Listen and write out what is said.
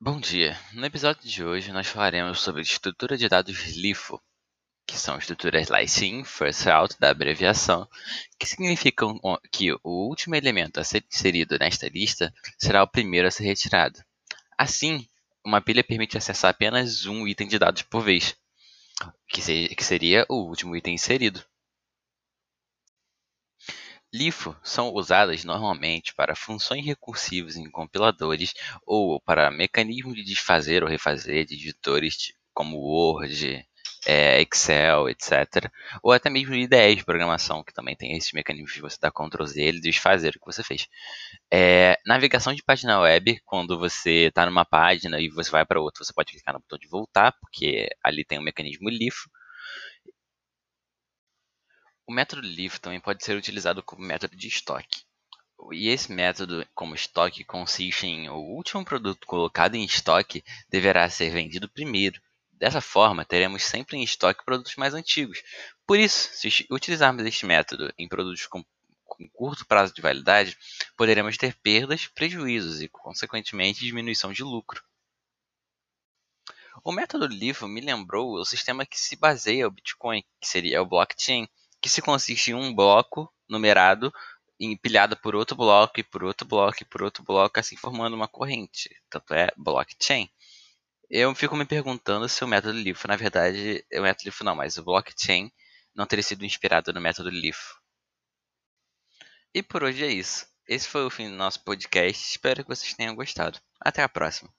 Bom dia. No episódio de hoje nós falaremos sobre estrutura de dados LIFO, que são estruturas Last In, First Out da abreviação, que significam que o último elemento a ser inserido nesta lista será o primeiro a ser retirado. Assim, uma pilha permite acessar apenas um item de dados por vez, que seria o último item inserido. LIFO são usadas normalmente para funções recursivas em compiladores ou para mecanismos de desfazer ou refazer de editores como Word, é, Excel, etc. Ou até mesmo IDEs de programação, que também tem esses mecanismos de você dar Ctrl Z e desfazer o que você fez. É, navegação de página web, quando você está numa página e você vai para outra, você pode clicar no botão de voltar, porque ali tem um mecanismo LIFO. O método LIFO também pode ser utilizado como método de estoque. E esse método, como estoque, consiste em o último produto colocado em estoque deverá ser vendido primeiro. Dessa forma, teremos sempre em estoque produtos mais antigos. Por isso, se utilizarmos este método em produtos com, com curto prazo de validade, poderemos ter perdas, prejuízos e, consequentemente, diminuição de lucro. O método LIFO me lembrou o sistema que se baseia o Bitcoin, que seria o blockchain, que se consiste em um bloco numerado empilhado por outro bloco e por outro bloco e por outro bloco, assim formando uma corrente. Tanto é blockchain. Eu fico me perguntando se o método LIFO, na verdade, é o método LIFO não, mas o blockchain não teria sido inspirado no método LIFO. E por hoje é isso. Esse foi o fim do nosso podcast. Espero que vocês tenham gostado. Até a próxima.